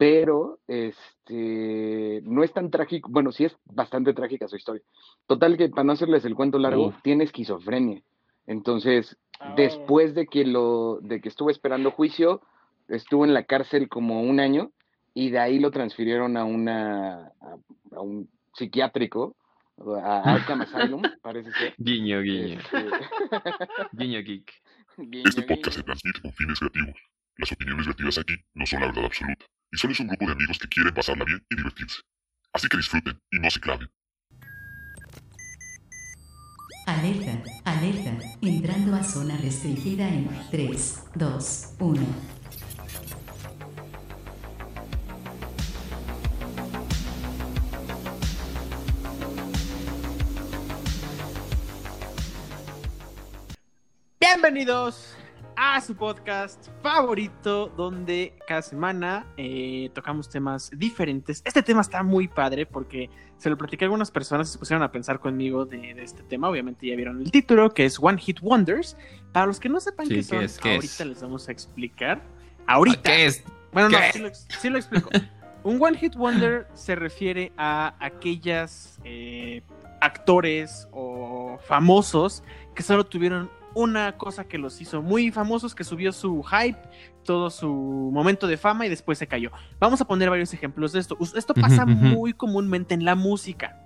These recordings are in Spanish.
pero este no es tan trágico, bueno, sí es bastante trágica su historia. Total que para no hacerles el cuento largo, tiene esquizofrenia. Entonces, Ah. después de que lo, de que estuvo esperando juicio, estuvo en la cárcel como un año y de ahí lo transfirieron a una a, a un psiquiátrico, a Arkham Asylum, parece ser. Guiño, guiño. Este, Guiño geek. guiño, Este podcast se transmite con fines creativos. Las opiniones vertidas aquí no son la verdad absoluta, y solo es un grupo de amigos que quieren pasarla bien y divertirse. Así que disfruten y no se claven. Alerta, alerta, entrando a zona restringida en 3, 2, 1. Bienvenidos a su podcast favorito, donde cada semana eh, tocamos temas diferentes. Este tema está muy padre porque se lo platicé a algunas personas y se pusieron a pensar conmigo de, de este tema. Obviamente ya vieron el título, que es One Hit Wonders. Para los que no sepan Sí, qué ¿qué son, es? ¿Qué ahorita es? les vamos a explicar. Ahorita. ¿Qué es? Bueno, no, sí lo explico. Un One Hit Wonder se refiere a aquellas eh, actores o famosos que solo tuvieron una cosa que los hizo muy famosos, que subió su hype, todo su momento de fama y después se cayó. Vamos a poner varios ejemplos de esto. Esto pasa muy comúnmente en la música.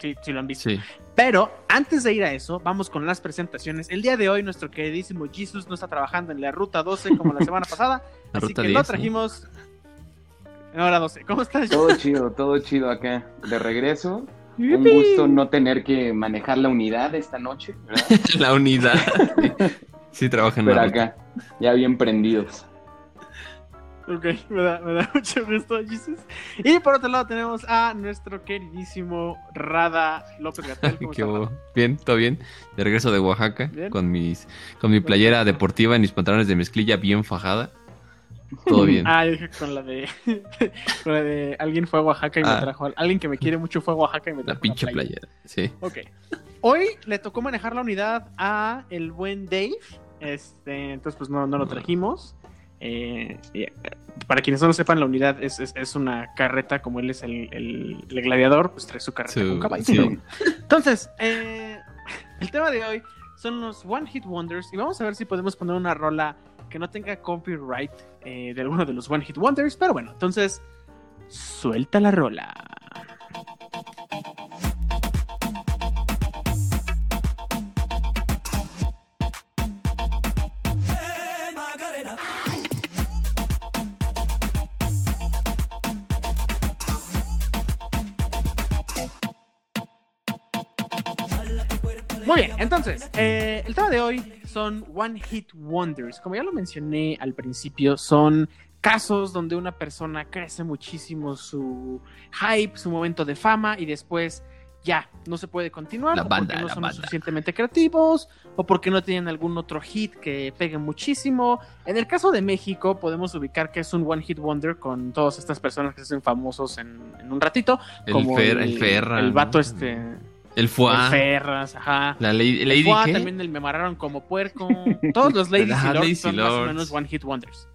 Si, si lo han visto. Sí. Pero antes de ir a eso, vamos con las presentaciones. El día de hoy, nuestro queridísimo Jesus no está trabajando en la ruta 12 como la semana pasada. La así ruta que 10, lo trajimos en hora 12. ¿Cómo estás? Todo chido, todo chido acá. De regreso. Un gusto no tener que manejar la unidad esta noche, ¿verdad? La unidad. Sí, sí trabaja en Pero ruta. acá, ya bien prendidos. Ok, me da, me da mucho gusto, Jesus. Y por otro lado tenemos a nuestro queridísimo Rada López Gatel. Bien, todo bien. De regreso de Oaxaca Bien. con mis con mi playera deportiva y mis pantalones de mezclilla bien fajada. Todo bien. Ah, yo dije con la de. con la de alguien fue a Oaxaca y me Ah. trajo. Alguien que me quiere mucho fue a Oaxaca y me trajo. La pinche una playera. Sí. Ok. Hoy le tocó manejar la unidad a el buen Dave. Este, entonces, pues no, no lo trajimos. Eh, eh, para quienes no lo sepan, la unidad es, es- es una carreta, como él es el, el- el gladiador, pues trae su carreta Su- con caballo. sí. Entonces, eh, el tema de hoy son los One Hit Wonders. Y vamos a ver si podemos poner una rola que no tenga copyright eh, de alguno de los One Hit Wonders. Pero bueno, entonces, suelta la rola. Muy bien, entonces, eh, el tema de hoy son One Hit Wonders. Como ya lo mencioné al principio, son casos donde una persona crece muchísimo su hype, su momento de fama y después ya no se puede continuar La o banda, porque no la son banda. suficientemente creativos o porque no tienen algún otro hit que pegue muchísimo. En el caso de México podemos ubicar que es un One Hit Wonder con todas estas personas que se hacen famosos en, en un ratito, El, como fer, el Ferra. el ¿no? vato este, El Fuá. el Ferras, ajá. La Lady, El Lady Fuá ¿qué? también el me amarraron como puerco. Todos los Ladies y Lords son más o Lords. menos One Hit Wonders.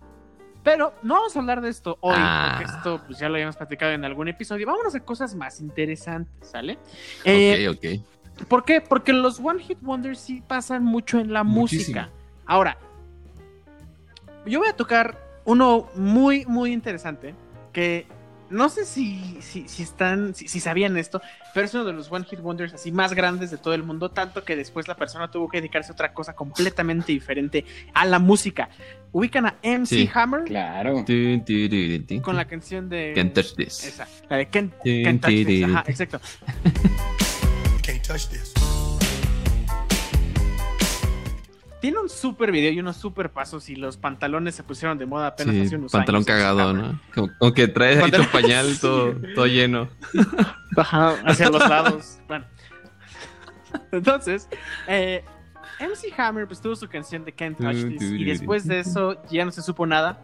Pero no vamos a hablar de esto hoy, Ah. porque esto pues, ya lo habíamos platicado en algún episodio. Vámonos a cosas más interesantes, ¿sale? Eh, Ok, ok. ¿Por qué? Porque los One Hit Wonders sí pasan mucho en la Muchísimo. música. Ahora, yo voy a tocar uno muy, muy interesante que no sé si, si, si están, si, si sabían esto, pero es uno de los One Hit Wonders así más grandes de todo el mundo, tanto que después la persona tuvo que dedicarse a otra cosa completamente diferente a la música. Ubican a MC Sí. Hammer Claro. Con la canción de... Can't touch this. Esa, la de Can't, Can't Touch This, ajá, exacto. Can't touch this. Tiene un super video y unos super pasos y los pantalones se pusieron de moda apenas Sí, hace unos pantalón años. cagado, ¿no? Como, como que trae ahí tu Pantalón- pañal Sí. todo, todo lleno. Ajá, hacia los lados. Bueno. Entonces, eh, MC Hammer pues tuvo su canción de Can't Touch This y después de eso ya no se supo nada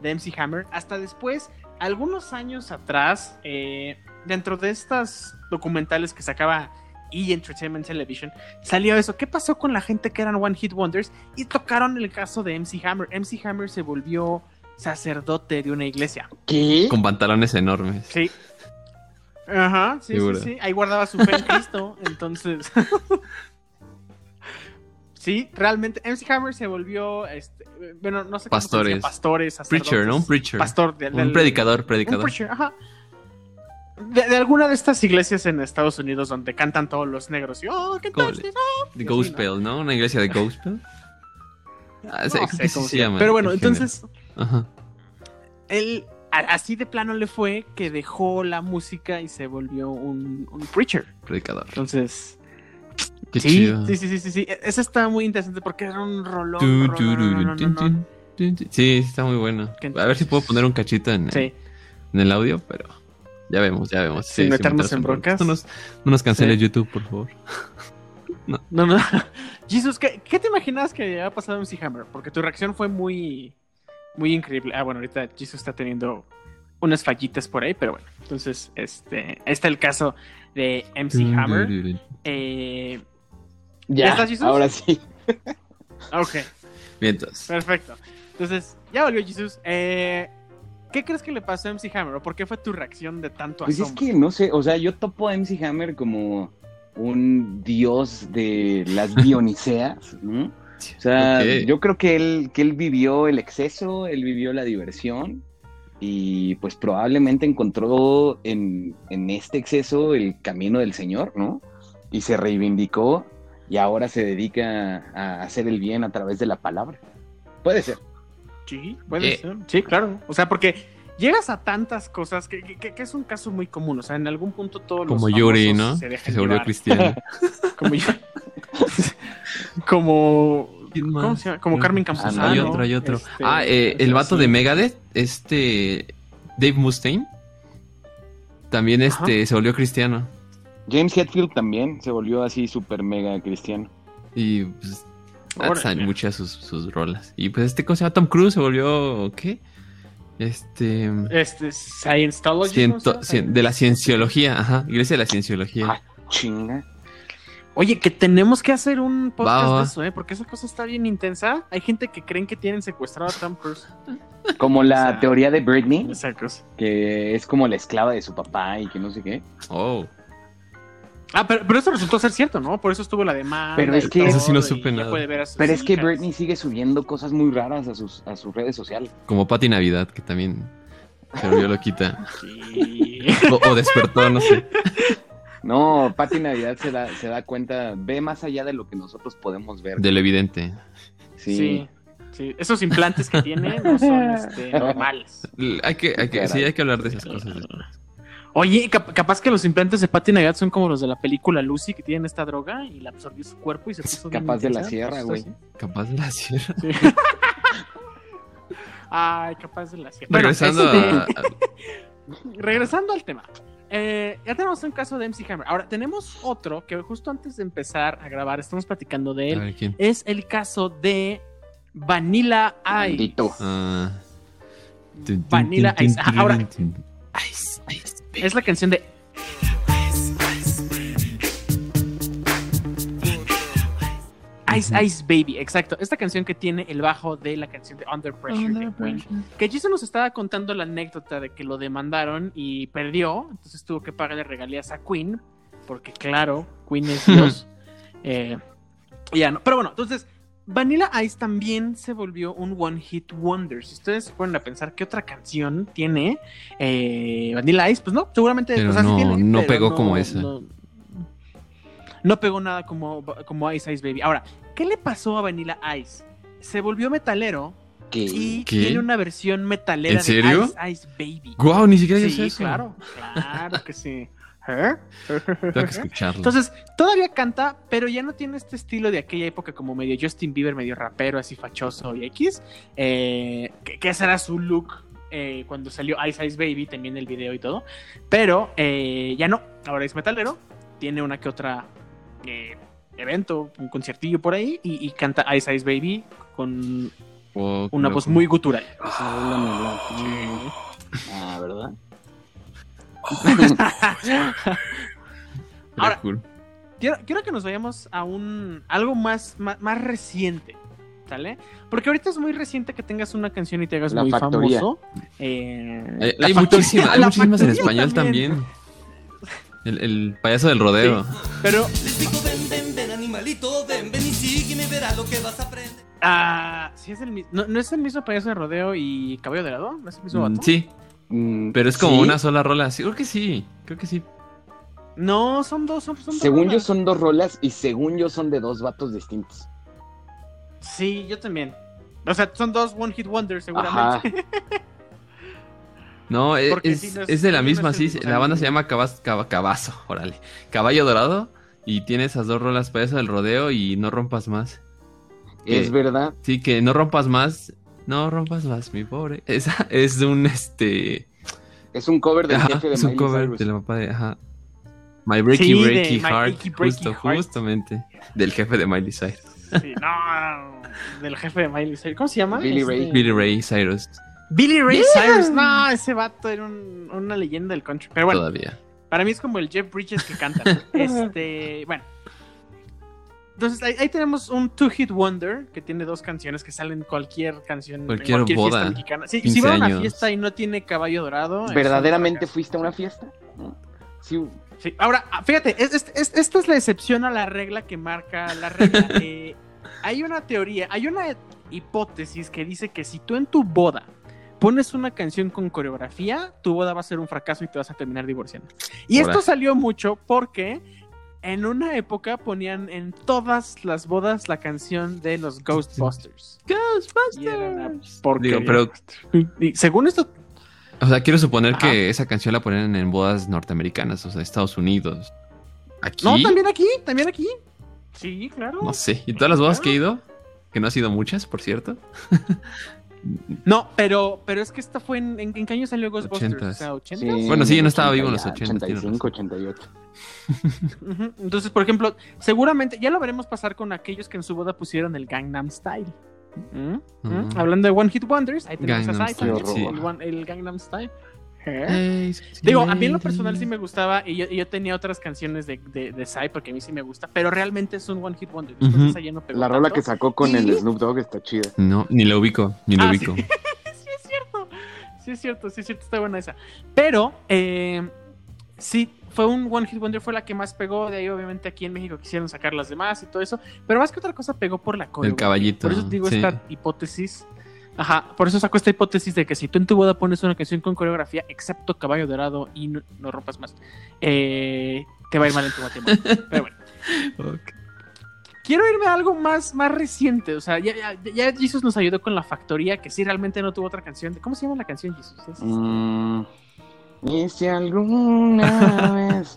de MC Hammer. Hasta después, algunos años atrás, eh, dentro de estas documentales que sacaba E! Entertainment Television, salió eso. ¿Qué pasó con la gente que eran One Hit Wonders? Y tocaron el caso de MC Hammer. MC Hammer se volvió sacerdote de una iglesia. ¿Qué? Con pantalones enormes. Sí. Ajá, sí, sí, sí. Ahí guardaba su fe en Cristo, entonces. sí, realmente MC Hammer se volvió, este, bueno, no sé cómo se Pastores. decía, pastores, Preacher, ¿no? Un sacerdotes. preacher. Pastor, de- Un predicador, Un predicador. preacher, ajá. De, de alguna de estas iglesias en Estados Unidos donde cantan todos los negros y oh, ¿qué ¿Cómo tal? Oh, Sí, Gospel, ¿no? Una iglesia de Gospel. Ah, no sé cómo se llama. Pero bueno, entonces Ajá. él así de plano le fue que dejó la música y se volvió un, un preacher. Predicador. Entonces, Qué sí, chido. sí, sí, sí, sí, sí. E- Ese está muy interesante porque era un rolón. Tu, tu. Sí, está muy bueno. A ver si puedo poner un cachito en, Sí. en el audio, pero ya vemos, ya vemos. Sin meternos en broncas. No nos, no nos canceles Sí. YouTube, por favor. No, no. Jesus, ¿qué, qué te imaginas que había pasado en MC Hammer? Porque tu reacción fue muy, muy increíble. Ah, bueno, ahorita Jesus está teniendo unas fallitas por ahí, pero bueno. Entonces, este, está el caso de MC Hammer. Eh, ¿Ya Ya, estás, Jesus? ahora sí. ok, Bien, entonces. perfecto. Entonces, ya volvió Jesus. Eh, ¿Qué crees que le pasó a MC Hammer? ¿O por qué fue tu reacción de tanto Pues es asombro? que no sé, o sea, yo topo a MC Hammer como un dios de las Dioniseas, ¿no? O sea, yo creo que él, que él vivió el exceso, él vivió la diversión y pues probablemente encontró en, en este exceso el camino del Señor, ¿no? Y se reivindicó y ahora se dedica a hacer el bien a través de la palabra. Puede ser. Sí, puede Eh. ser. Sí, claro. O sea, porque llegas a tantas cosas que, que- que- es un caso muy común. O sea, en algún punto todos Como los Yuri, ¿no? Se Que se volvió cristiano. Como Yuri. como. ¿Quién ¿Cómo se llama? Como Carmen Campuzano. Hay otro, hay otro. Este, ah, eh, el vato sí. de Megadeth, este. Dave Mustaine. También este se volvió cristiano. James Hetfield también se volvió así súper mega cristiano. Y pues. Están muchas sus, sus rolas. Y pues este, ¿cómo se llama? Tom Cruise se volvió. ¿Qué? Este. Este, Scientology. ciento- de la cienciología, ajá. Iglesia de la cienciología. Ah, chinga. Oye, que tenemos que hacer un podcast Va, va. de eso, ¿eh? Porque esa cosa está bien intensa. Hay gente que creen que tienen secuestrado a Tom Cruise. Como la O sea, teoría de Britney, Esa cosa. que es como la esclava de su papá y que no sé qué. Oh. Ah, pero, pero eso resultó ser cierto, ¿no? Por eso estuvo la demanda. Pero es que- Eso sí no supe nada. Pero es que. Britney sigue subiendo cosas muy raras a sus, a sus redes sociales. Como Patti Navidad, que también se volvió loquita. Sí. O, o despertó, no sé. No, Pati Navidad se da, se da cuenta, ve más allá de lo que nosotros podemos ver. De lo evidente. Sí. Sí. sí. Esos implantes que tiene no son este, normales. Hay que, hay que, sí, hay que hablar de esas cosas. Oye, cap- capaz que los implantes de Patty Navidad son como los de la película Lucy, que tienen esta droga y la absorbió su cuerpo y se puso Capaz de la sierra, güey. Capaz de la sierra. Sí. Ay, capaz de la sierra. Bueno, Regresando este, a, regresando al tema. Eh, ya tenemos un caso de MC Hammer. Ahora, tenemos otro que justo antes de empezar a grabar estamos platicando de a él. ver quién. Es el caso de Vanilla Ice. Tun, Vanilla Ice. ahora-. Ice. Es la canción de Ice Ice Baby, exacto. Esta canción que tiene el bajo de la canción de Under Pressure de Queen. Que Jason nos estaba contando la anécdota de que lo demandaron y perdió, entonces tuvo que pagarle regalías a Queen, porque claro, Queen es Dios. Eh, ya no. Pero bueno, entonces Vanilla Ice también se volvió un One Hit Wonder. Si ustedes se ponen a pensar qué otra canción tiene eh, Vanilla Ice, pues no, seguramente Pero o sea, sí no- tiene, no pero pegó como esa. No, no pegó nada como, como Ice Ice Baby. Ahora, ¿qué le pasó a Vanilla Ice? Se volvió metalero y ¿Qué? tiene una versión metalera ¿En serio? de Ice Ice Baby. Guau, ni siquiera Sí, eso. claro, claro que sí. ¿Eh? Tengo que escucharlo. Entonces, todavía canta, pero ya no tiene este estilo de aquella época como medio Justin Bieber, medio rapero, así fachoso y X. Eh, que, era su look eh, cuando salió Ice Ice Baby, también el video y todo. Pero eh, ya no, ahora es metalero, tiene una que otra eh, evento, un conciertillo por ahí y, y canta Ice Ice Baby con Oh, una loco. voz muy gutural. La- Ah, ¿verdad? Ahora, cool. quiero, quiero que nos vayamos a un algo más, más, más reciente. ¿Sale? Porque ahorita es muy reciente que tengas una canción y te hagas La muy Factoría. famoso. Eh, Hay, La hay hay La muchísimas en español también. El, el payaso del rodeo. Pero, Les digo, ven, ven, ven, animalito, ven, ven y sígueme, verás lo que vas a aprender. ah, sí es el mismo. No, no es el mismo payaso de rodeo y caballo dorado. ¿No es el mismo Mm, vato? Sí, Mm, pero es como sí. una sola rola. Sí, creo que sí. Creo que sí. No, son dos. Son, son dos Según yo rolas. son dos rolas y según yo son de dos vatos distintos. Sí, yo también. O sea, son dos One Hit Wonders, seguramente. No, es, Porque es, no es- es de la misma, sí. mismo, La banda se llama Cabaz- Cab- Cabazo, órale. Caballo Dorado. Y tiene esas dos rolas, payaso del rodeo y no rompas más. Es Eh, verdad. Sí, que no rompas más. No rompas más, mi pobre. Esa es un este. Es un cover del Ajá, jefe de es un Miley cover Cyrus. de la papá de. Ajá. My Breaky Sí, Breaky Heart. Breaky justo, Heart. justamente. Del jefe de Miley Cyrus. Sí, no, del jefe de Miley Cyrus. ¿Cómo se llama? Billy Este- Ray. Billy Ray Cyrus. Billy Ray Cyrus. No, ese vato era un- una leyenda del country. Pero bueno, Todavía. para mí es como el Jeff Bridges que canta. este, bueno. Entonces ahí, ahí tenemos un Two Hit Wonder que tiene dos canciones que salen en cualquier canción. en Cualquier fiesta boda, mexicana. Sí, 15 si va a una fiesta y no tiene caballo dorado. ¿Verdaderamente fuiste a una fiesta? ¿No? Sí. Sí, ahora, ah, fíjate, es- es- es- esta es la excepción a la regla que marca la regla. Eh, hay una teoría, hay una hipótesis que dice que si tú en tu boda pones una canción con coreografía, tu boda va a ser un fracaso y te vas a terminar divorciando. Y Ahora. esto salió mucho porque en una época ponían en todas las bodas la canción de los Ghostbusters. Una porquería. Digo, pero, Y según esto, o sea, quiero suponer Ajá. que esa canción la ponen en bodas norteamericanas, o sea, Estados Unidos. Aquí, no, también aquí, también aquí. Sí, claro. no sé. Y todas las bodas que he ido, que no ha sido muchas, por cierto. No, pero, pero es que esta fue en, en, ¿en qué año salió Ghostbusters? O sea, 80 Bueno, sí, yo no estaba vivo en los 80, tienes 85, 88. Ujú. Entonces, por ejemplo, seguramente ya lo veremos pasar con aquellos que en su boda pusieron el Gangnam Style. ¿Mm? ¿Mm? Hablando de One Hit Wonders, ahí tenemos Gangnam a Style, sí. el Gangnam Style. ¿Eh? Digo, a mí en lo personal sí me gustaba y yo, y yo tenía otras canciones de, de, de Psy porque a mí sí me gusta, pero realmente es un One Hit Wonder. Esa ya no La rola tanto. que sacó con el Y- Snoop Dogg está chida. No, ni lo ubico, ni lo Ah, ubico. sí es cierto. Sí es cierto, sí es cierto, está buena esa. Pero, eh, sí, fue un One Hit Wonder, fue la que más pegó. De ahí, obviamente, aquí en México quisieron sacar las demás y todo eso. Pero más que otra cosa, pegó por la coreografía. caballito, Por eso digo sí. esta hipótesis. Ajá, por eso saco esta hipótesis de que si tú en tu boda pones una canción con coreografía, excepto Caballo Dorado y no, no rompas más, eh, te va a ir mal en tu matrimonio. Pero bueno. Quiero irme a algo más, más reciente. O sea, ya, ya, ya Jesus nos ayudó con la factoría, que sí realmente no tuvo otra canción. ¿Cómo se llama la canción, Jesus? Es- Mm, y si alguna vez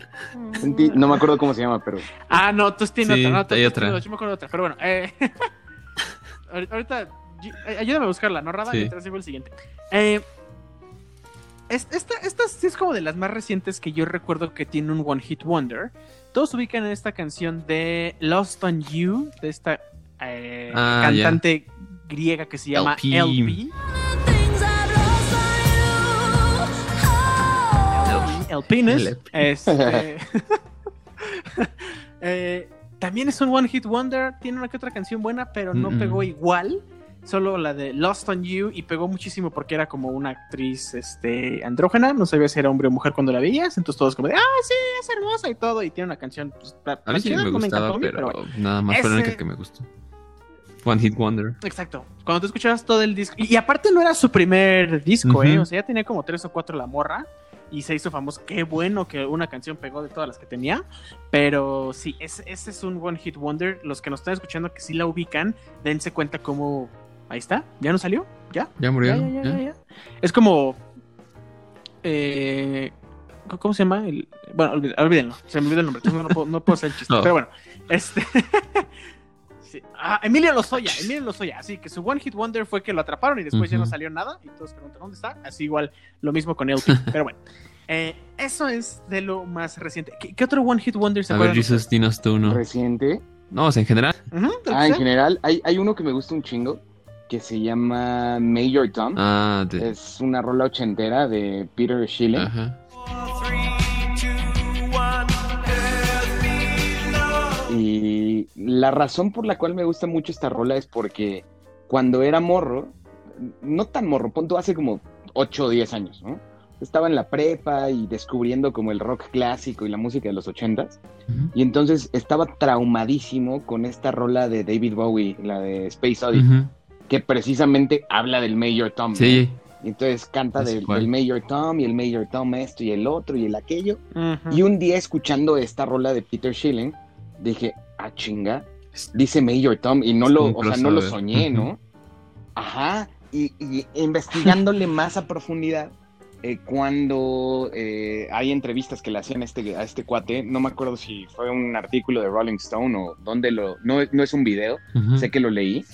sentí- No me acuerdo cómo se llama, pero Ah, no, tú tienes Sí, otra, no, tú- hay tú otra. Yo me acuerdo de otra, pero bueno. Eh, ahorita, ayúdame a buscarla, ¿no, Rada? Sí. Mientras digo el siguiente. Eh, es- esta, esta sí es como de las más recientes que yo recuerdo que tiene un One Hit Wonder. Todos ubican en esta canción de Lost on You, de esta eh, Ah, cantante griega que se llama LP. LP. El penis. El- Este, eh, también es un One Hit Wonder. Tiene una que otra canción buena, pero no pegó igual. Solo la de Lost on You y pegó muchísimo porque era como una actriz este, andrógena. No sabía si era hombre o mujer cuando la veías. Entonces todos como de, ah, sí, es hermosa y todo. Y tiene una canción. Pues, A mí sí me gustaba, pero, bueno. nada más fue la única que me gustó. One Hit Wonder. Exacto. Cuando tú escuchabas todo el disco. Y, y aparte no era su primer disco, ¿eh? O sea, ya tenía como tres o cuatro la morra. Y se hizo famoso. Qué bueno que una canción pegó de todas las que tenía. Pero sí, ese, ese es un One Hit Wonder. Los que nos están escuchando que sí la ubican, dense cuenta cómo. Ahí está. ¿Ya no salió? ¿Ya? Ya murió. Ya, ya, ya, ¿Ya? ya, ya. Es como. eh, ¿Cómo se llama? El- bueno, olvídenlo. Se me olvidó el nombre. No, puedo, no puedo hacer el chiste. No. Pero bueno. Este. sí. Ah, Emilio Lozoya. Emilio Lozoya. Así que su One Hit Wonder fue que lo atraparon y después ya no salió nada. Y todos preguntan dónde está. Así igual lo mismo con LP. Pero bueno. Eh, eso es de lo más reciente. ¿Qué, qué otro One Hit Wonder se A ver, Jesus, dinos tú uno. reciente. No, o sea, en general. Ah, en general, hay, hay uno que me gusta un chingo que se llama Major Tom. Ah, de. Es una rola ochentera de Peter Schilling. Ajá. Y la razón por la cual me gusta mucho esta rola es porque cuando era morro, no tan morro, punto hace como 8 o 10 años, ¿no? Estaba en la prepa y descubriendo como el rock clásico y la música de los 80s. Ujú. Y entonces estaba traumadísimo con esta rola de David Bowie, la de Space Oddity, Ujú. Que precisamente habla del Major Tom. ¿no? Sí, Y entonces canta del, del Major Tom y el Major Tom esto y el otro y el aquello. Y un día escuchando esta rola de Peter Schilling, dije, ah, chinga, dice Major Tom y no lo, o sea, no lo soñé. ¿no? Ajá, y, y investigándole más a profundidad, eh, cuando eh, hay entrevistas que le hacían a este, a este cuate, no me acuerdo si fue un artículo de Rolling Stone o dónde lo, no, no es un video, sé que lo leí,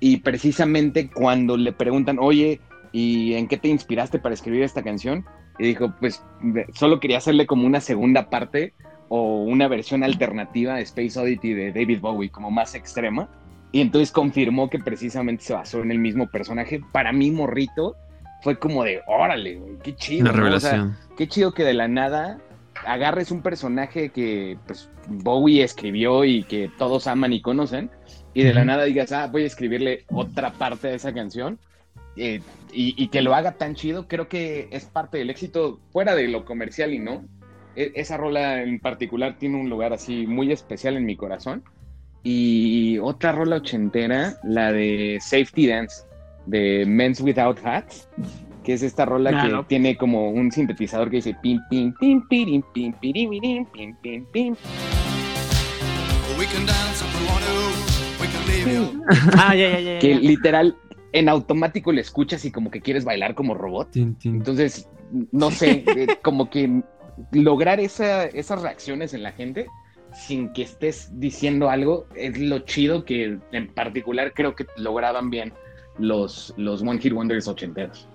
y precisamente cuando le preguntan, oye, ¿y en qué te inspiraste para escribir esta canción? Y dijo, pues solo quería hacerle como una segunda parte o una versión alternativa de Space Oddity de David Bowie, como más extrema. Y entonces confirmó que precisamente se basó en el mismo personaje. Para mí, morrito, fue como de, órale, qué chido. Una ¿no? O sea, revelación. qué chido que de la nada agarres un personaje que pues, Bowie escribió y que todos aman y conocen, y de la nada digas, ah, voy a escribirle otra parte de esa canción, eh, y, y que lo haga tan chido, creo que es parte del éxito, fuera de lo comercial y no. E- esa rola en particular tiene un lugar así muy especial en mi corazón. Y otra rola ochentera, la de Safety Dance, de Men's Without Hats, que es esta rola Ah, que no. tiene como un sintetizador que dice pim, pim, pim, pirim, pim, pirimirim, pim, pim, pim. We can dance if we want to. Ah, ya, ya, ya. Que literal en automático le escuchas y como que quieres bailar como robot. Tin, tin. Entonces, no sé, eh, como que lograr esa- esas reacciones en la gente sin que estés diciendo algo es lo chido que en particular creo que lograban bien los, los One Hit Wonders ochenteros.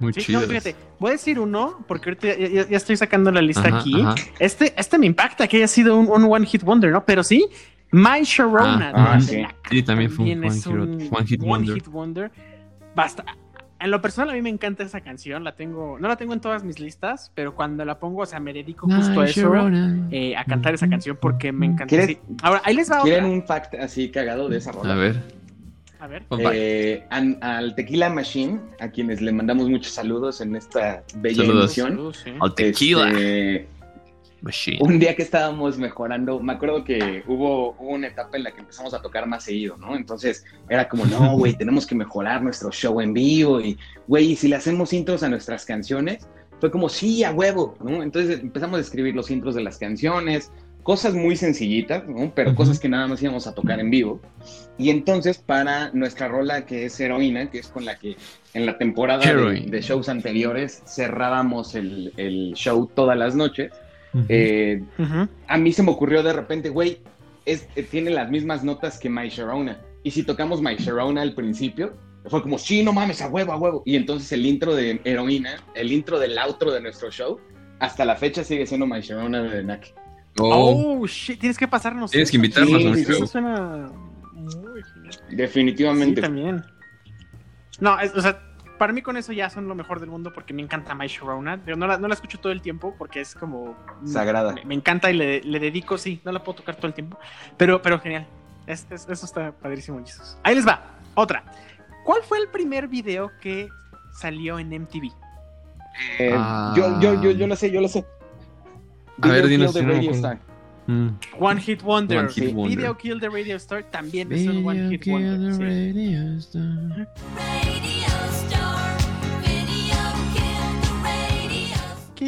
Muy Sí, chido. no, fíjate, voy a decir uno, porque ahorita ya, ya- ya estoy sacando la lista Ajá, aquí. ajá. Este, este me impacta que haya sido un, un One Hit Wonder, ¿no? Pero sí, My Sharona. Ah, de sí. también fue un One es Hit- un One Hit Wonder. Hit Wonder. Basta. En lo personal a mí me encanta esa canción, la tengo, no la tengo en todas mis listas, pero cuando la pongo, o sea, me dedico justo a eso, eh, a cantar esa canción porque me encanta. ¿Quieres- sí. Ahora, ahí les va ¿Quieren otra. un fact así cagado de esa rola? A ver. A ver. pa- Eh, an- al Tequila Machine, a quienes le mandamos muchos saludos en esta bella Saludos. emisión. Saludos, sí. Al tequila. Este, Machine. un día que estábamos mejorando, me acuerdo que hubo, hubo una etapa en la que empezamos a tocar más seguido, ¿no? Entonces era como, no, güey, tenemos que mejorar nuestro show en vivo y, güey, ¿y si le hacemos intros a nuestras canciones, fue como, sí, a huevo, ¿no? Entonces empezamos a escribir los intros de las canciones, cosas muy sencillitas, ¿no? Pero Ujú. cosas que nada más íbamos a tocar en vivo. Y entonces para nuestra rola que es Heroína, que es con la que en la temporada de, de shows anteriores cerrábamos el, el show todas las noches, Eh, a mí se me ocurrió de repente, güey, es- eh, tiene las mismas notas que My Sharona. Y si tocamos My Sharona al principio, fue como, sí, no mames, a huevo, a huevo. Y entonces el intro de Heroína, el intro del outro de nuestro show, hasta la fecha sigue siendo My Sharona de Nak. Oh, Oh, shit, tienes que pasarnos. Tienes que invitarnos a un eso show. suena muy genial. Sí, Definitivamente. también. No, es- o sea, para mí con eso ya son lo mejor del mundo porque me encanta My Sharona. Pero no la, no la escucho todo el tiempo porque es como... Sagrada. Me, me encanta y le, le dedico, sí, no la puedo tocar todo el tiempo. Pero, pero genial. Es- es- eso está padrísimo, Jesus. Ahí les va. Otra. ¿Cuál fue el primer video que salió en MTV? Eh, Ah. yo, yo, yo, yo lo sé, yo lo sé. A ver, Video dinos, Kill the Radio. Star. Mm. One Hit Wonder. One Hit Sí, Wonder. Video Kill the Radio Star también es un One Video Hit kill Wonder. the sí.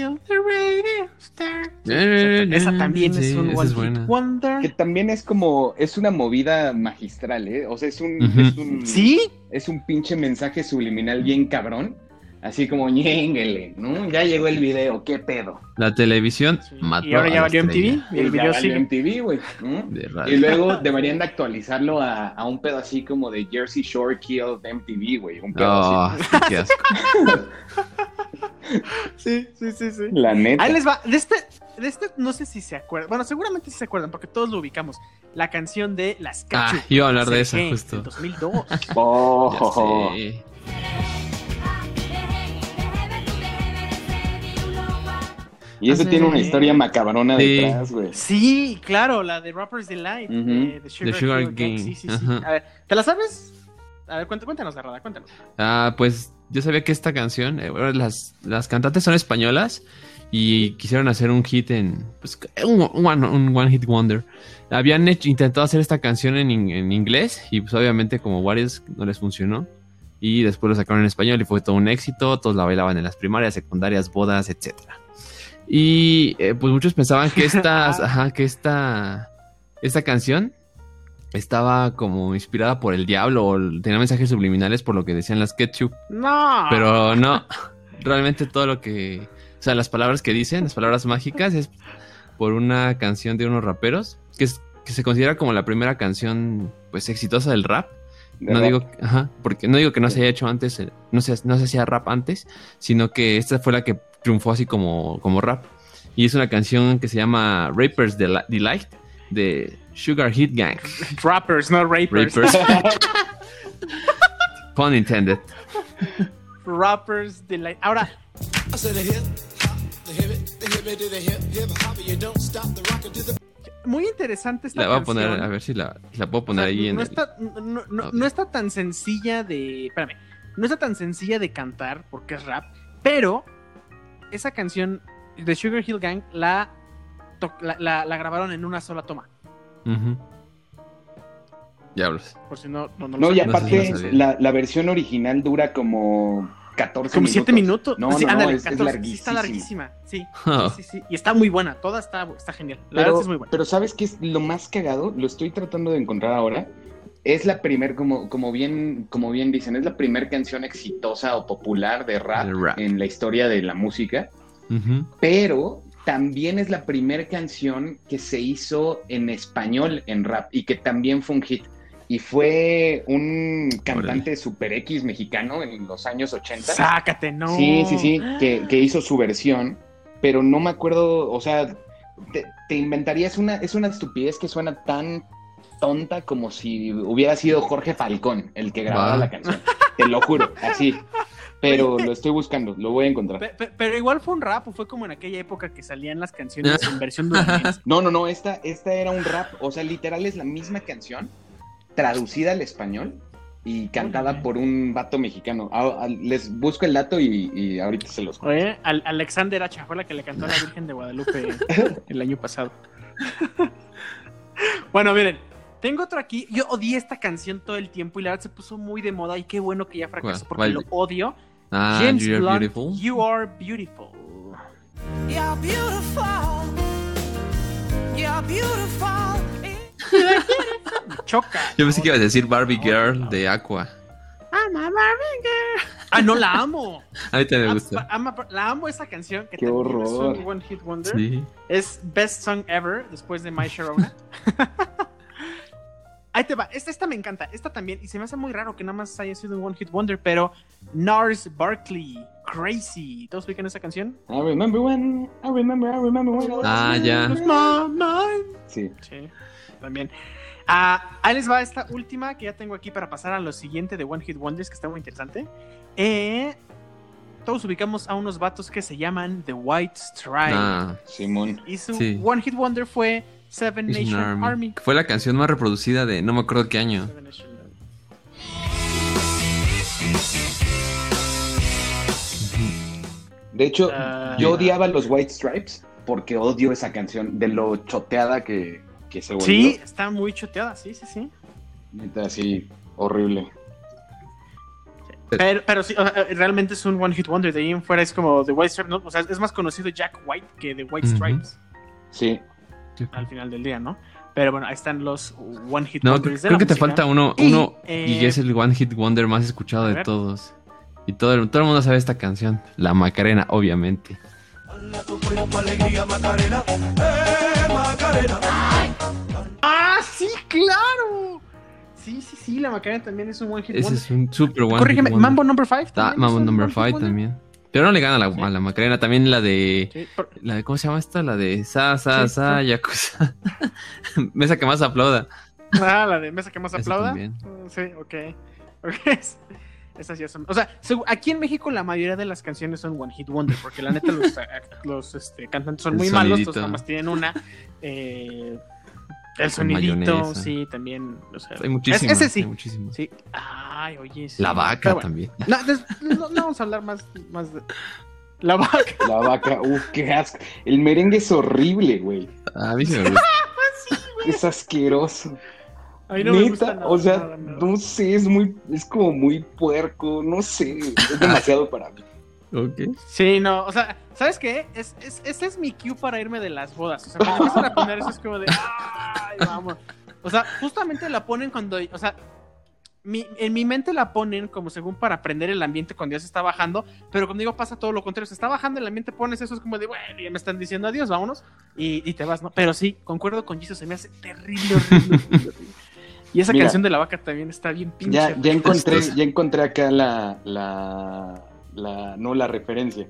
Radio the Radio Star. Esa también sí, es un esa One es. Hit Wonder. Que también es como, es una movida magistral, ¿eh? O sea, es un, Ujú. es un, ¿Sí? es un pinche mensaje subliminal bien cabrón. Así como, ñénguele, ¿no? Ya llegó el video, ¿qué pedo? La televisión Sí. mató Y ahora a ya valió MTV y el video sigue. MTV, güey, ¿no? Y luego deberían de actualizarlo a, a un pedo así como de Jersey Shore Kill de MTV, güey. Un pedo Oh, así. qué asco. Sí, sí, sí, sí. La neta. Ahí les va. De este, de este no sé si se acuerdan. Bueno, seguramente sí se acuerdan porque todos lo ubicamos. La canción de Las Cachu. Ah, iba a hablar de esa, justo. del 2002. Oh, Ya sé. Y eso tiene una historia macabrona Sí. detrás, güey. Sí, claro, la de Rapper's Delight. De, The Sugar, The Sugar Sí, sí, sí. ajá. A ver, ¿te la sabes? A ver, cuént- cuéntanos, Garrada, cuéntanos. Ah, pues yo sabía que esta canción, eh, bueno, las, las cantantes son españolas y quisieron hacer un hit en, pues, un, un one, un one hit wonder. Habían hecho- intentado hacer esta canción en, en inglés y pues obviamente como varios no les funcionó. Y después lo sacaron en español y fue todo un éxito, todos la bailaban en las primarias, secundarias, bodas, etcétera. Y eh, pues muchos pensaban que estas, ajá, que esta, esta canción estaba como inspirada por el diablo o tenía mensajes subliminales por lo que decían las ketchup. No. Pero no, realmente todo lo que, o sea, las palabras que dicen, las palabras mágicas, es por una canción de unos raperos, que, es, que se considera como la primera canción, pues, exitosa del rap. De No rap. digo, ajá, porque no digo que no se haya hecho antes, eh, no se, no se hacía rap antes, sino que esta fue la que triunfó así como, como rap. Y es una canción que se llama Rapers Deli- Delight de Sugar Hit Gang. Rappers, no rapers. Rapers. Pun intended. Rappers Delight. Ahora, muy interesante esta La voy a canción. poner, a ver si la, la puedo O poner sea, ahí en no, el- está, no, no- Ok. no está tan sencilla de. Espérame. No está tan sencilla de cantar porque es rap. Pero esa canción de Sugar Hill Gang la, la, la- la grabaron en una sola toma. Ujú. Diablos. Por si no, no, no lo No, y sabían. No sé si aparte, la, la versión original dura como 14 Como minutos. 7 minutos. No, Sí, no, ándale, es, es 14. Sí, está larguísima. Sí, sí, sí, sí. Y está muy buena. Toda está, está genial. La verdad Pero, es muy buena. pero ¿sabes qué es lo más cagado? Lo estoy tratando de encontrar ahora. Es la primer, como, como, bien, como bien dicen, es la primer canción exitosa o popular de rap, en la historia de la música. Pero también es la primera canción que se hizo en español en rap y que también fue un hit. Y fue un cantante super X mexicano en los años 80. Sácate, no. Sí, sí, sí, que, que hizo su versión, pero no me acuerdo, o sea, te, te inventarías una, es una estupidez que suena tan tonta como si hubiera sido Jorge Falcón el que grababa la canción. Te lo juro, así. Pero lo estoy buscando, lo voy a encontrar. Pe- pe- Pero igual fue un rap, o fue como en aquella época que salían las canciones en versión duranguense. No, no, no, esta, esta era un rap, o sea, literal es la misma canción, traducida al español y cantada por un vato mexicano. Ah, ah, les busco el dato y, y ahorita se los cuento. Oye, Al- Alexander Hacha fue la que le cantó a la Virgen de Guadalupe el año pasado. bueno, miren, tengo otro aquí. Yo odié esta canción todo el tiempo y la verdad se puso muy de moda y qué bueno que ya fracasó ¿Cuál? porque ¿Cuál? lo odio. Ah, James You're Blunt, Beautiful. You Are Beautiful. You're beautiful. You're beautiful. Me choca. Yo pensé que ibas a decir Barbie Girl de Aqua. I'm a Barbie girl. Ah, no, la amo. A mí también me gusta. la amo esa canción que Qué también horror. es un One Hit Wonder. Sí. Es Best Song Ever después de My Sharona. Ahí te va. Esta, esta me encanta. Esta también. Y se me hace muy raro que nada más haya sido un One Hit Wonder. Pero Nars Barkley, Crazy. ¿Todos ubican esa canción? I remember when, I remember, I remember when. I was Ah, ya. Mind. Sí. Sí, también. Ah, ahí les va esta última que ya tengo aquí para pasar a lo siguiente de One Hit Wonders, que está muy interesante. Eh, todos ubicamos a unos vatos que se llaman The White Stripes. Ah, Simón. Y su Sí. One Hit Wonder fue Seven Nation Army. Army. Fue la canción más reproducida de no me acuerdo qué año. Seven Nation Army. De hecho, Ah. yo odiaba los White Stripes porque odio esa canción de lo choteada que, que se volvió. Sí, está muy choteada, sí, sí, sí. Neta, así, horrible. Pero, pero sí, o sea, realmente es un One Hit Wonder. De ahí en fuera es como The White Stripes. ¿no? O sea, es más conocido Jack White que The White. Stripes Sí. Al final del día, ¿no? Pero bueno, ahí están los One Hit No, Wonders de creo la que te música. falta uno, Y, uno eh, y es el One Hit Wonder más escuchado de ver. todos. Y todo el, todo el mundo sabe esta canción. La Macarena, obviamente. ¡Ah, sí, claro! Sí, sí, sí, la Macarena también es un One Hit Ese Wonder. es un super One Corrígeme, Hit Wonder. Mambo Number 5 Ah, Mambo Number 5 también. Pero no le gana a la, Sí. a la Macarena. También la de. Sí, por- La de ¿Cómo se llama esta? La de Sa, Sa, Sí, Sa. Yakuza. Mesa que más aplauda. Ah, la de Mesa que más aplauda. Mm, Sí, ok. Ok. Esas ya son. O sea, aquí en México la mayoría de las canciones son One Hit Wonder, porque la neta los, los este, cantantes son El muy malos, entonces nada más tienen una. eh, El sonidito, mayonesa. sí, también. O sea, Hay muchísimas. Ese sí. hay. Sí. Ay, oye, sí. La vaca bueno, también. No, des- no, no vamos a hablar más, más de. La vaca. La vaca, uff, qué asco. El merengue es horrible, güey. A mí sí me gusta. Es asqueroso. A mí no me Neta, gusta nada, o sea, nada, nada. no sé, es muy, es como muy puerco, no sé, es demasiado para mí. Ok. Sí, no, o sea, ¿sabes qué? Es, es, ese es mi cue para irme de las bodas. O sea, cuando empiezan a poner eso es como de, ¡ay, vamos! O sea, justamente la ponen cuando, o sea, mi- en mi mente la ponen como según para aprender el ambiente cuando ya se está bajando, pero conmigo pasa todo lo contrario. Se está bajando el ambiente, pones eso, es como de, bueno, ya me están diciendo adiós, vámonos, y, y te vas, ¿no? Pero sí, concuerdo con Jesus, se me hace terrible, horrible, horrible, horrible. Y esa Mira. canción de la vaca también está bien pinche. Ya, ya encontré, ya encontré acá la, la, la, no la referencia.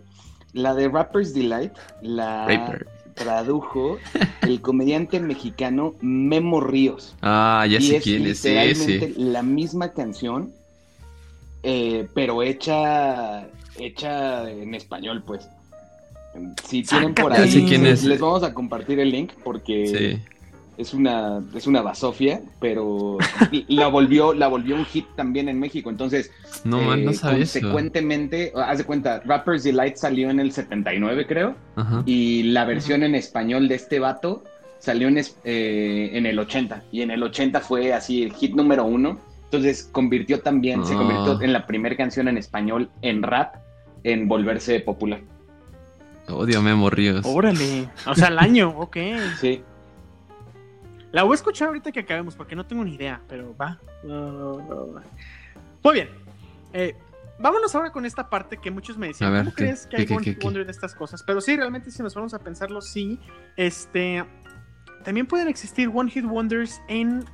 La de Rapper's Delight la Raper. Tradujo el comediante mexicano Memo Ríos. Ah, ya y sé es quién es literalmente ese. la misma canción, eh, pero hecha, hecha en español, pues. Si tienen por ahí, quién es. les vamos a compartir el link porque Sí. Es una, es una basofia, pero la volvió, la volvió un hit también en México. Entonces, No, man, no eh, sabía eso. consecuentemente, haz de cuenta, Rapper's Delight salió en el 79, creo, Ajá. y la versión en español de este vato salió en, es- eh, en el 80, y en el 80 fue así el hit número uno. Entonces convirtió también, se Ah. convirtió en la primera canción en español en rap en volverse popular. Odio Memo Ríos. Órale, o sea, al año, ok. Sí. La voy a escuchar ahorita que acabemos porque no tengo ni idea, pero va. Muy bien. Eh, vámonos ahora con esta parte que muchos me decían. Ver, ¿Cómo ¿qué- crees que qué- hay One Hit? Wonder de estas cosas? Pero sí, realmente si nos vamos a pensarlo, sí. Este. También pueden existir One Hit Wonders en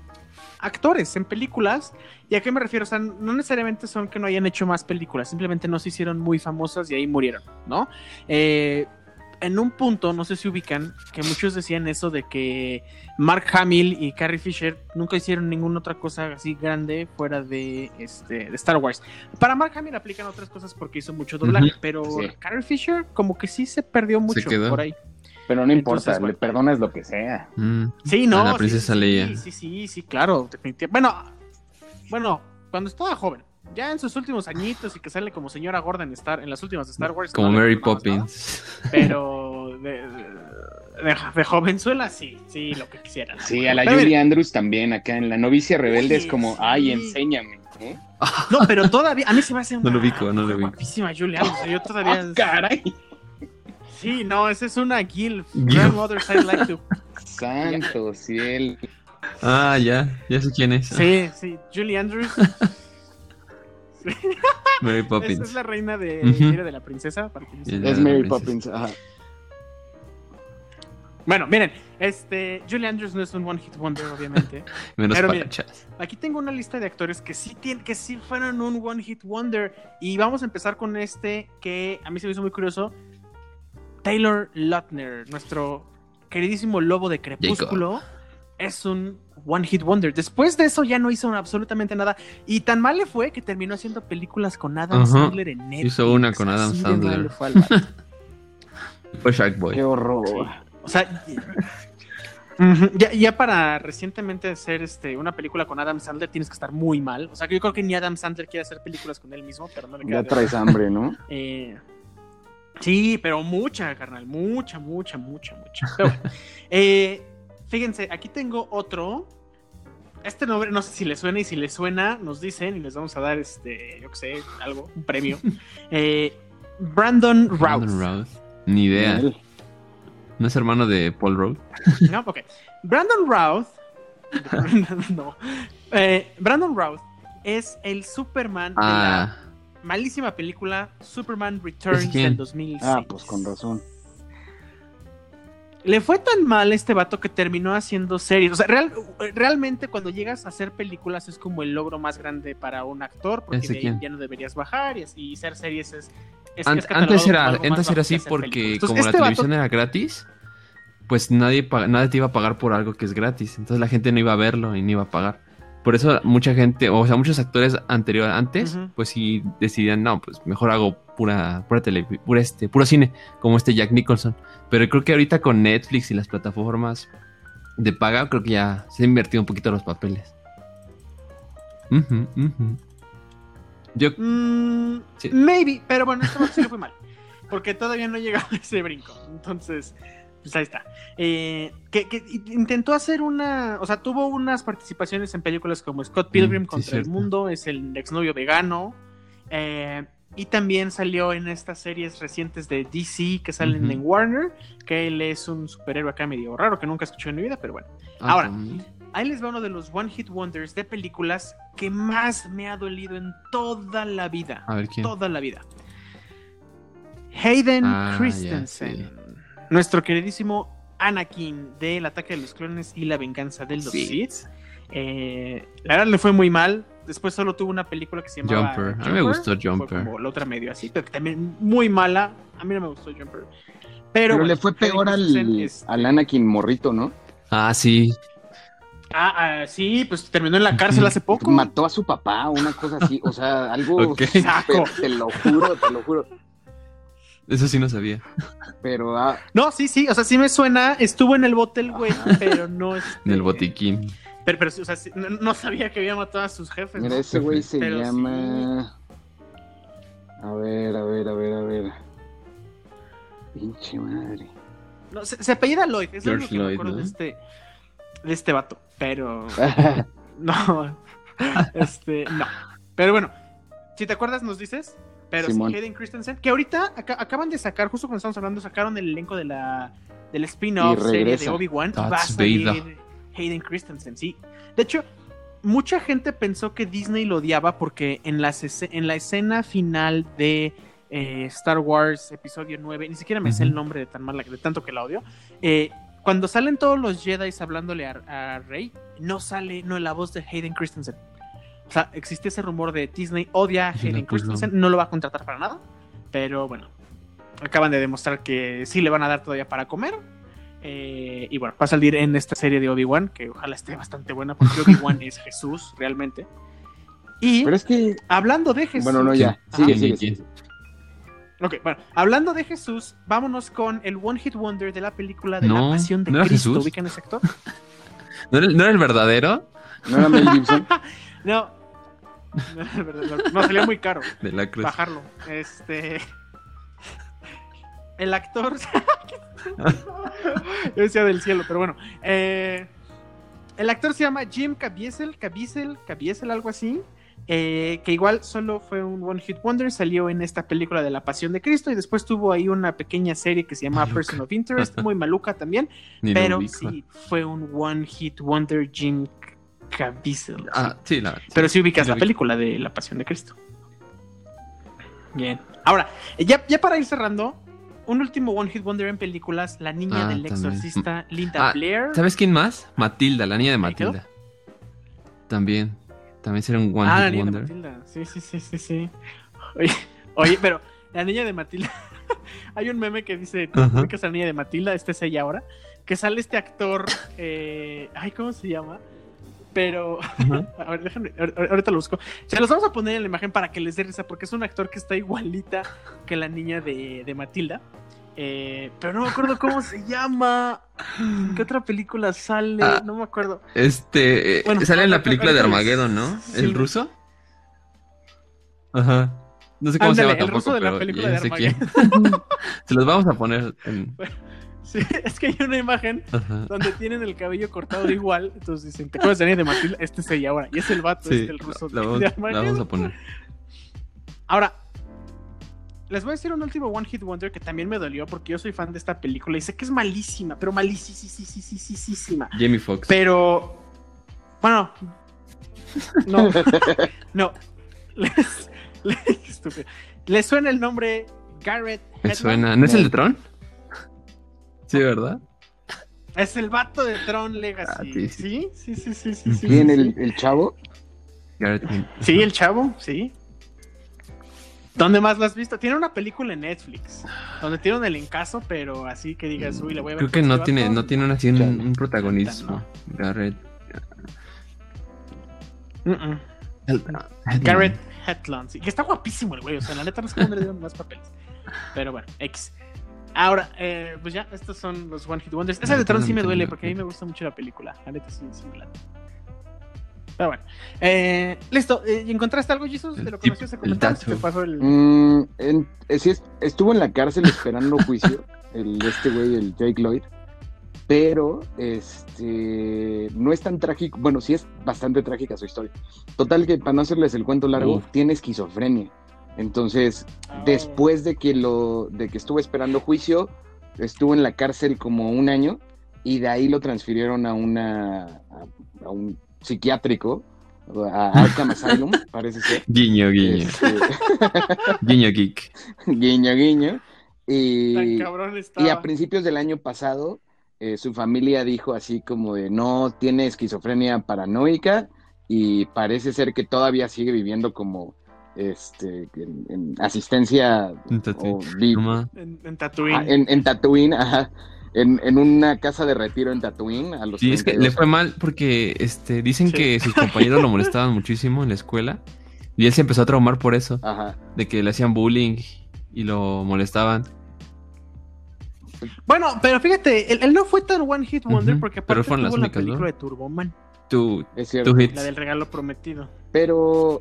actores, en películas. ¿Y a qué me refiero? O sea, no necesariamente son que no hayan hecho más películas, simplemente no se hicieron muy famosas y ahí murieron, ¿no? Eh, en un punto, no sé si ubican, que muchos decían eso de que Mark Hamill y Carrie Fisher nunca hicieron ninguna otra cosa así grande fuera de, este, de Star Wars. Para Mark Hamill aplican otras cosas porque hizo mucho doblaje, pero Sí. Carrie Fisher como que sí se perdió mucho quedó. por ahí. Pero no importa, Entonces, bueno. le perdonas lo que sea. Mm. Sí, no. A la princesa sí, Leia. Sí, sí, sí, sí, claro, definitivamente. Bueno, bueno, cuando estaba joven, ya en sus últimos añitos y que sale como señora gorda en Star, en las últimas de Star Wars. Como no Mary nada, Poppins. pero de, de, de jovenzuela sí, sí, lo que quisieran. Sí, a la Pero Julie Andrews también, acá en La Novicia Rebelde es como, sí. ay, enséñame. ¿eh? No, pero todavía, a mí se me hace una No lo ubico, no lo ubico. guapísima Julia. o sea, yo todavía. ¡Ah, caray! Sí, no, esa es una. Gilf. Grandmothers I'd like to. Santo cielo. Ah, ya. Ya sé quién es. Sí, sí, Julie Andrews. Mary Esa Poppins. es la reina de la princesa. para no. Es Mary. Poppins. Ajá. Bueno, miren, este, Julie Andrews no es un one hit wonder, obviamente. Menos Pero chas. Aquí tengo una lista de actores que sí tienen, que sí fueron un one hit wonder. Y vamos a empezar con este que a mí se me hizo muy curioso. Taylor Lautner, nuestro queridísimo lobo de Crepúsculo, es un one hit wonder. Después de eso ya no hizo absolutamente nada. Y tan mal le fue que terminó haciendo películas con Adam. Sandler en Netflix. Hizo una con Adam Así Sandler. fue. Fue Shark Boy. Qué horror. O sea, ya, ya para recientemente hacer este, una película con Adam Sandler tienes que estar muy mal. O sea, que yo creo que ni Adam Sandler quiere hacer películas con él mismo, pero no le queda. Ya de traes hambre, ¿no? Eh, sí, pero mucha, carnal. Mucha, mucha, mucha, mucha. Pero bueno. Eh, fíjense, aquí tengo otro. Este nombre no sé si le suena y si le suena, nos dicen y les vamos a dar este, yo qué sé, algo, un premio. Eh, Brandon Routh. Brandon Routh. Ni idea. ¿No es hermano de Paul Rudd? No, ok. Brandon Routh. no. Eh, Brandon Routh es el Superman de la Ah, malísima película Superman Returns del 2006. Ah, pues con razón. Le fue tan mal este vato que terminó haciendo series. O sea, real- realmente cuando llegas a hacer películas es como el logro más grande para un actor, porque ¿Ese de ahí ya no deberías bajar y, y hacer series es... es- An- es antes era, antes era así porque. Entonces, como la este vato- televisión era gratis, pues nadie, nadie te iba a pagar por algo que es gratis. Entonces la gente no iba a verlo y no iba a pagar. Por eso mucha gente, o sea, muchos actores anteriores, antes, pues sí decidían, no, pues mejor hago pura, pura tele, pura este, puro cine, como este Jack Nicholson. Pero creo que ahorita con Netflix y las plataformas, de paga, creo que ya se ha invertido un poquito los papeles. Yo, Mm, Sí. Maybe, pero bueno, esto sí le fue mal. Porque todavía no llegaba a ese brinco. Entonces, pues ahí está. Eh, que, que intentó hacer una. O sea, tuvo unas participaciones en películas como Scott Pilgrim Mm, sí, contra el mundo, es el exnovio vegano. eh, y también salió en estas series recientes de DC que salen en Warner, que él es un superhéroe acá medio raro que nunca escuché en mi vida, pero bueno. ah, ahora, también. Ahí les va uno de los One Hit Wonders de películas que más me ha dolido en toda la vida. A ver quién. Toda la vida. Hayden Ah, ya, Christensen. sí. Nuestro queridísimo Anakin del ataque de los clones y la venganza de los Sí. Sith. Eh, la verdad le fue muy mal. Después solo tuvo una película que se llamaba Jumper. A mí me gustó Fue Jumper. como la otra medio así, pero que también muy mala. A mí no me gustó Jumper. Pero, Pero bueno, le fue peor al, este, al Anakin morrito, ¿no? Ah, sí. Ah, ah, sí, pues terminó en la cárcel hace poco. Mató a su papá, una cosa así. O sea, algo. Ok. Saco. Te, te lo juro, te lo juro. Eso sí no sabía. Pero ah, No, sí, sí, o sea, sí me suena. Estuvo en el bote el güey, pero no. este, En el botiquín. Pero, pero, o sea, sí, no, no sabía que había matado a sus jefes. mira, ese güey se Pero llama. A ver, a ver, a ver, a ver. Pinche madre. No, se, se apellida Lloyd, es lo George único que me Lloyd, acuerdo ¿no? de este, de este vato. Pero no, este, no. Pero bueno, si te acuerdas, nos dices. Pero sí. Hayden Christensen, que ahorita aca- acaban de sacar, justo cuando estamos hablando, sacaron el elenco de la del spin-off serie de. Obi-Wan. Va a salir. Hayden Christensen, sí. De hecho, mucha gente pensó que Disney lo odiaba porque en, las en la escena final de eh, Star Wars Episodio 9, ni siquiera me sé el nombre de tan mala, de tanto que la odio. eh, cuando salen todos los Jedi hablándole a, a Rey, no sale no la voz de Hayden Christensen. O sea, existe ese rumor de Disney odia a Hayden no, pues no. Christensen, no lo va a contratar para nada. Pero bueno, acaban de demostrar que sí le van a dar todavía para comer. Eh, y bueno, va a salir en esta serie de Obi-Wan, que ojalá esté bastante buena, porque Obi-Wan es Jesús, realmente. Y Pero es que. hablando de Jesús. Bueno, no, ya. Ajá. Sigue, ¿Quién, sigue, sigue. Ok, bueno, hablando de Jesús, vámonos con el One Hit Wonder de la película de No, la Pasión de ¿no era Cristo. Jesús? ¿Ubican ese actor? ¿No era, no era el verdadero? ¿No era Mel Gibson? No. No, salía muy caro De la cruz. bajarlo. Este. El actor. Yo decía del cielo, pero bueno. Eh, el actor se llama Jim Caviezel, Caviezel, Caviezel, algo así. eh, que igual solo fue un One Hit Wonder, salió en esta película de la Pasión de Cristo y después tuvo ahí una pequeña serie que se llama Maluca. Person of Interest, muy maluca también, pero sí, fue un One Hit Wonder Jim Caviezel. sí. Ah, sí, la. Pero sí ubicas sí la película de La Pasión de Cristo. Bien. Ahora, ya, ya para ir cerrando, un último One Hit Wonder en películas, la niña Ah, del también. exorcista Linda Ah, Blair. ¿Sabes quién más? Matilda, la niña de. Matilda. También. También será un One ah, la Hit niña de Wonder. Matilda. Sí, sí, sí, sí, sí. Oye, oye, pero la niña de Matilda. Hay un meme que dice, ¿tú ubicas a la niña de Matilda? Esta es ella ahora. Que sale este actor, eh, ay, ¿cómo se llama? Pero, a ver, déjenme, ahor- ahorita lo busco. Se los vamos a poner en la imagen para que les dé risa, porque es un actor que está igualita que la niña de, de Matilda. Eh, pero no me acuerdo cómo se llama. ¿En ¿Qué otra película sale? Ah. no me acuerdo. Este. eh, Bueno, sale en la película de Armageddon, ¿no? sí, ¿El ruso? Ajá. No sé cómo Ándale, se llama el tampoco, ruso de la película de. Armageddon. se los vamos a poner en. Sí, es que hay una imagen Ajá. donde tienen el cabello cortado igual. Entonces dicen, ¿te acuerdas de la niña de Matilda? Este es ella ahora. Y es el vato, Sí, este, el ruso la, de, vamos, de la Armageddon. vamos a poner. Ahora, les voy a decir un último One Hit Wonder que también me dolió porque yo soy fan de esta película y sé que es malísima, pero malísima. Jamie Foxx. Pero, bueno, no, no. Les, les, estúpido. ¿Les suena el nombre Garrett Me suena. ¿No es el de Tron? Sí, ¿verdad? Es el vato de Tron Legacy. Ah, sí, sí, sí, sí, sí, sí. sí, ¿Quién? sí, El, el chavo? Garrett. Sí, el chavo, sí. ¿Dónde más lo has visto? Tiene una película en Netflix, donde tiene un elencazo, pero así que digas, uy, la voy a ver. Creo que con no este tiene, vato. no tiene un, así un, protagonismo. Garrett. Mm, mm. Hedlund. Garrett Hedlund, sí. Que está guapísimo el güey, o sea, la neta no sé cómo le dieron más papeles. Pero bueno, X. Ahora, eh, pues ya, estos son los One Hit Wonders. Esa de Tron sí me duele porque a mí me gusta mucho la película. La neta sí, sí me late. Pero bueno. Eh, listo. Eh, ¿y ¿Encontraste algo, Jesus? ¿De lo ibas a comentar? el ¿Se te pasó el... Mm, en- eh, sí, es- estuvo en la cárcel esperando juicio, el, este güey, el Jake Lloyd, pero este no es tan trágico, bueno, sí es bastante trágica su historia. Total que para no hacerles el cuento largo, Uf. tiene esquizofrenia. Entonces, Oh. después de que lo, de que estuvo esperando juicio, estuvo en la cárcel como un año y de ahí lo transfirieron a una a, a un psiquiátrico, a Arkham Asylum, parece ser. Guiño, guiño. Este, Guiño geek. guiño, guiño. Y, cabrón y a principios del año pasado, eh, su familia dijo así como de no tiene esquizofrenia paranoica y parece ser que todavía sigue viviendo como este en, en asistencia vi- No ma. En, en Tatooine. ah, en, en Tatooine, ajá, en, en una casa de retiro en Tatooine a los Sí, es que 32 le fue mal porque este, dicen Sí. que sus compañeros lo molestaban muchísimo en la escuela y él se empezó a traumar por eso, Ajá. de que le hacían bullying y lo molestaban. Bueno, pero fíjate, él, él no fue tan One Hit Wonder porque pero aparte fueron las tuvo la únicas, ¿no? película de Turboman, Tú, Es cierto. la del regalo prometido. Pero,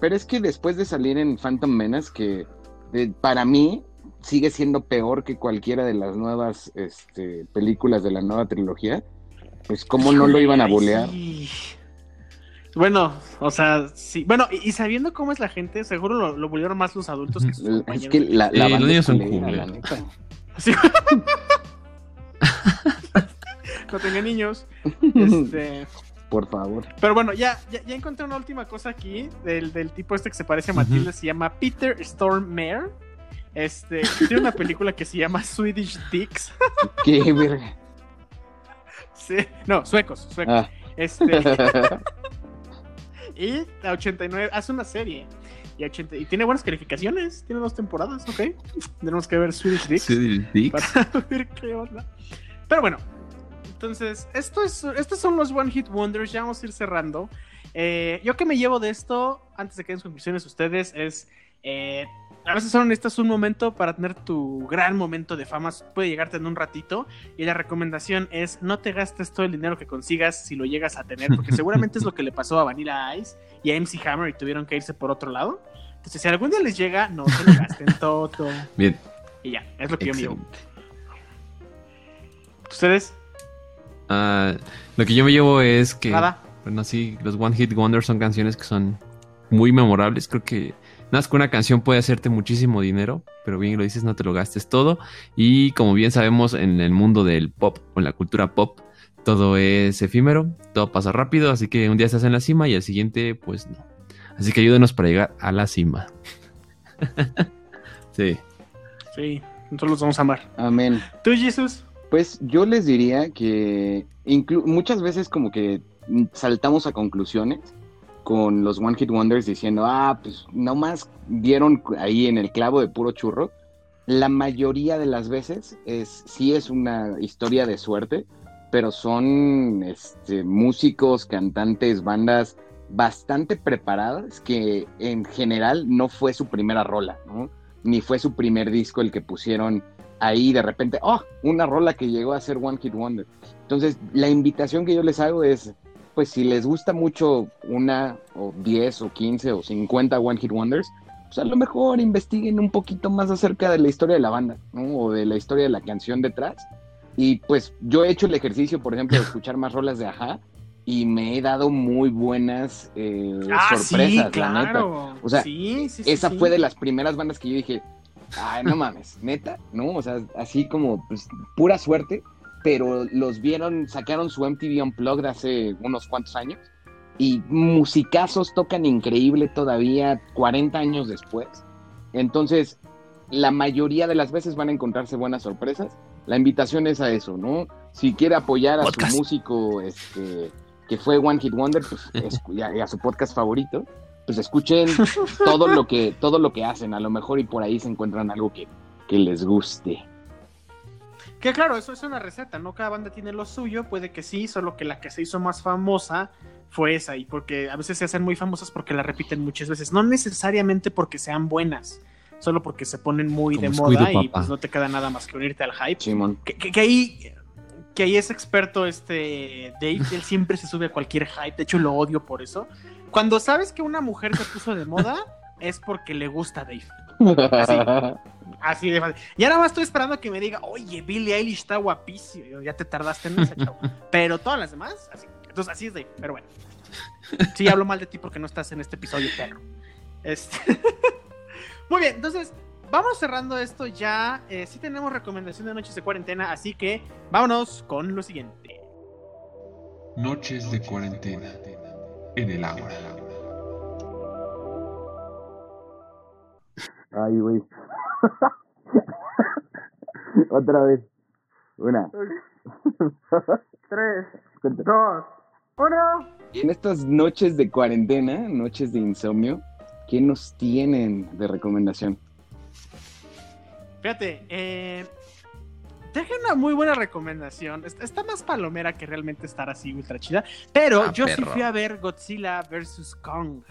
pero es que después de salir en Phantom Menace, que eh, para mí sigue siendo peor que cualquiera de las nuevas este, películas de la nueva trilogía, pues cómo no lo iban a bolear. sí. Bueno, o sea, sí. Bueno, y, y sabiendo cómo es la gente, seguro lo, lo volvieron más los adultos que sus Es compañeros. que la, la Eh, los banda niños es son culera, culeros. la neta. Sí. no tenga niños. Este, Por favor. pero bueno, ya, ya, ya encontré una última cosa aquí del, del tipo este que se parece a. Matilda, se llama Peter Stormare. Este, tiene una película que se llama Swedish Dicks. Qué verga. Sí, no, suecos, suecos. Ah. Este, y la 89 hace una serie. Y, 80 y tiene buenas calificaciones, tiene dos temporadas, ok. Tenemos que ver Swedish Dicks. Sí, Dicks. para ver qué onda. Pero bueno, entonces, esto es, estos son los One Hit Wonders. Ya vamos a ir cerrando. Eh, yo que me llevo de esto, antes de que den conclusiones ustedes, es. eh, a veces son necesitas un momento para tener tu gran momento de fama. Puede llegarte en un ratito. Y la recomendación es: no te gastes todo el dinero que consigas si lo llegas a tener, porque seguramente es lo que le pasó a Vanilla Ice y a MC Hammer y tuvieron que irse por otro lado. Entonces, si algún día les llega, no se lo gasten todo. Bien. Y ya, es lo que yo me llevo. ¿Ustedes? Ah, lo que yo me llevo es que, Nada. bueno, sí, los One Hit Wonders son canciones que son muy memorables. Creo que nada más que una canción puede hacerte muchísimo dinero, pero bien lo dices, no te lo gastes todo. Y como bien sabemos, en el mundo del pop, o en la cultura pop, todo es efímero, todo pasa rápido, así que un día estás en la cima y al siguiente, pues no. Así que ayúdenos para llegar a la cima. sí. Sí, nosotros los vamos a amar. Amén. ¿Tú, Jesus? Pues yo les diría que muchas veces como que saltamos a conclusiones con los One Hit Wonders diciendo, ah, pues nomás dieron ahí en el clavo de puro churro. La mayoría de las veces es, sí es una historia de suerte, pero son este, músicos, cantantes, bandas bastante preparadas que en general no fue su primera rola. Ni fue su primer disco el que pusieron ahí de repente, oh, una rola que llegó a ser One Hit Wonder. Entonces, la invitación que yo les hago es, pues si les gusta mucho una o 10 o 15 o 50 One Hit Wonders, pues a lo mejor investiguen un poquito más acerca de la historia de la banda, ¿no? O de la historia de la canción detrás. Y pues yo he hecho el ejercicio, por ejemplo, de escuchar más rolas de Aja y me he dado muy buenas eh, sorpresas, la neta. O sea, Ah, sí, sí, sí, Esa fue de las primeras bandas que yo dije, ay, no mames, neta, ¿no? O sea, así como pues, pura suerte, pero los vieron, sacaron su MTV Unplugged hace unos cuantos años y musicazos tocan increíble todavía 40 años después. Entonces, la mayoría de las veces van a encontrarse buenas sorpresas. La invitación es a eso, ¿no? Si quiere apoyar a Podcast. su músico este, que fue One Hit Wonder, pues, escu- y a- y a su podcast favorito, pues escuchen todo lo que todo lo que hacen a lo mejor y por ahí se encuentran algo que, que les guste Que claro, eso es una receta, ¿no? Cada banda tiene lo suyo, puede que sí, solo que la que se hizo más famosa fue esa, y porque a veces se hacen muy famosas porque la repiten muchas veces, no necesariamente porque sean buenas, solo porque se ponen muy Como de moda y pues no te queda nada más que unirte al hype. Simón. Que, que- que ahí, que ahí es experto este Dave, él siempre se sube a cualquier hype, de hecho lo odio por eso. Cuando sabes que una mujer se puso de moda, es porque le gusta Dave. Así de fácil. Y ahora más estoy esperando a que me diga, oye, Billie Eilish está guapísimo. Yo, Ya te tardaste en esa, chavo. Pero todas las demás, así. Entonces, así es Dave. Pero bueno. Sí, hablo mal de ti porque no estás en este episodio, perro. Este... Muy bien, entonces, vamos cerrando esto ya. Eh, sí tenemos recomendación de noches de cuarentena, así que vámonos con lo siguiente. Noches de cuarentena en el agua. Ay, güey. Otra vez. Una. Tres, Cuenta. dos, uno. Y en estas noches de cuarentena, noches de insomnio, ¿qué nos tienen de recomendación? Fíjate, eh, deja una muy buena recomendación. Está, más palomera que realmente estar así ultra chida. Pero Ah, yo sí fui a ver Godzilla vs. Kong.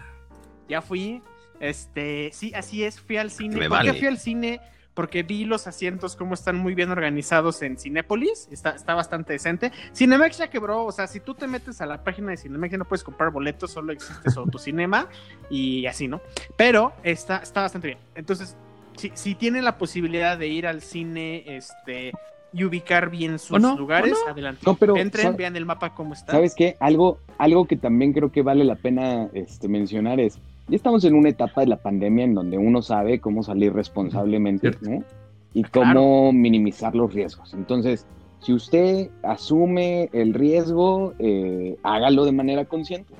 Ya fui. Este, sí, así es, fui al cine. Me ¿Por qué fui al cine? Porque vi los asientos como están muy bien organizados en Cinépolis. Está, está bastante decente. Cinemex ya quebró. O sea, si tú te metes a la página de Cinemex ya no puedes comprar boletos, solo existe su cinema y así, ¿no? Pero está, está bastante bien. Entonces, si, si tienen la posibilidad de ir al cine este, y ubicar bien sus lugares, adelante. No, pero, Entren, ¿sabe- vean el mapa cómo está. ¿Sabes qué? Algo, algo que también creo que vale la pena este, mencionar es, ya estamos en una etapa de la pandemia en donde uno sabe cómo salir responsablemente. ¿no? Y cómo minimizar los riesgos. Entonces, si usted asume el riesgo, eh, hágalo de manera consciente.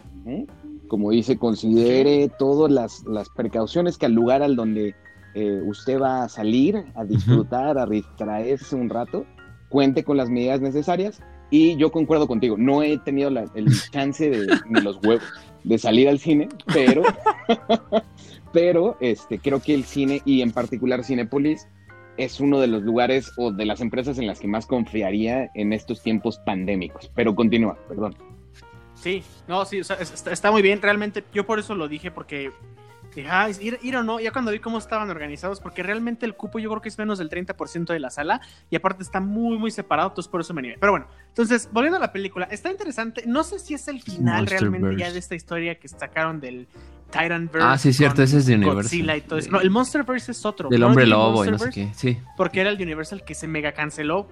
Como dice, considere todas las, las precauciones que al lugar al donde eh, usted va a salir, a disfrutar, a distraerse un rato, cuente con las medidas necesarias. Y yo concuerdo contigo, no he tenido la- el chance de, ni los huevos de salir al cine, pero, pero este, creo que el cine y en particular Cinépolis es uno de los lugares o de las empresas en las que más confiaría en estos tiempos pandémicos. Pero continúa, perdón. Sí, no, sí, o sea, es- está, está muy bien. Realmente, yo por eso lo dije, porque dije, ah, ir, ir o no, ya cuando vi cómo estaban organizados, porque realmente el cupo yo creo que es menos del 30% de la sala, y aparte está muy, muy separado, entonces por eso me animé. Pero bueno, entonces, volviendo a la película, está interesante. No sé si es el final realmente ya de esta historia que sacaron del Titanverse. Ah, sí, cierto, ese es de Universal. Y todo eso. No, el Monsterverse es otro. Del hombre lobo y no sé qué. Sí. Porque era el Universal que se mega canceló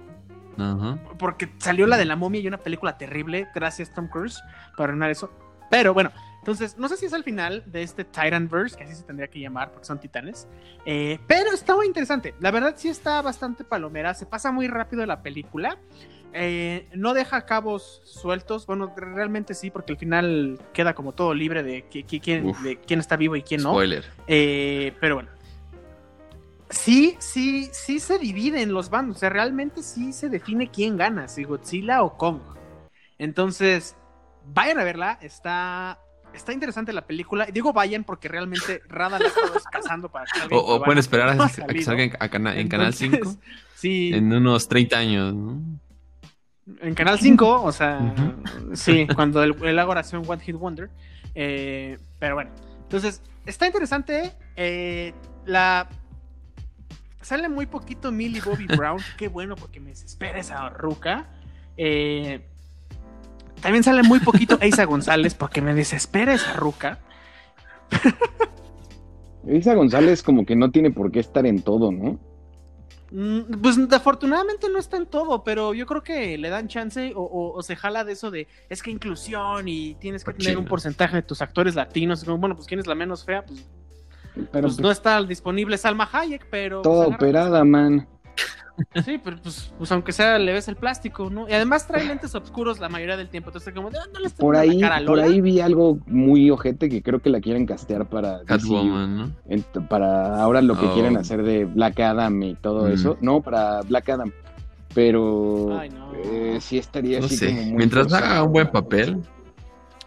Ajá. porque salió la de la momia y una película terrible, gracias Tom Cruise, para arruinar eso. Pero bueno, entonces, no sé si es el final de este Titanverse, que así se tendría que llamar, porque son titanes. eh, pero está muy interesante. La verdad sí está bastante palomera, se pasa muy rápido la película. eh, no deja cabos sueltos, bueno, realmente sí, porque al final queda como todo libre de, qui- qui- quién, Uf. de quién está vivo y quién no. Spoiler. Eh, pero bueno. Sí, sí, sí se dividen los bandos. O sea, realmente sí se define quién gana, si Godzilla o Kong. Entonces, vayan a verla. Está, está interesante la película. Digo vayan porque realmente Rada la ha estado cazando para que O, pueden esperar No a, que salga en, a cana- en Canal Entonces, 5 Sí, en unos 30 años. ¿no? en Canal 5, o sea, sí, cuando él haga oración One Hit Wonder. Eh, pero bueno, entonces, está interesante. eh, la. Sale muy poquito Millie Bobby Brown. Qué bueno, porque me desespera esa ruca. Eh, también sale muy poquito Eisa González, porque me desespera esa ruca. Isa González como que no tiene por qué estar en todo, ¿no? Mm, Pues afortunadamente no está en todo, pero yo creo que le dan chance o, o- o se jala de eso de es que inclusión y tienes que tener un porcentaje de tus actores latinos. Como, bueno, pues quién es la menos fea, pues, Pero pues, no está disponible Salma Hayek, pero. toda pues, agarra- operada, man. Sí, pero pues, pues aunque sea le ves el plástico, ¿no? Y además trae lentes oscuros la mayoría del tiempo. Entonces, como, "Ah, no le estás Por ahí, cara a por Lola". ahí vi algo muy ojete que creo que la quieren castear para. Catwoman, ¿no? Para ahora lo que Oh. quieren hacer de Black Adam y todo Mm. eso. No, para Black Adam. Pero Ay, no. eh, sí estaría No así sé. como muy Mientras haga un buen papel.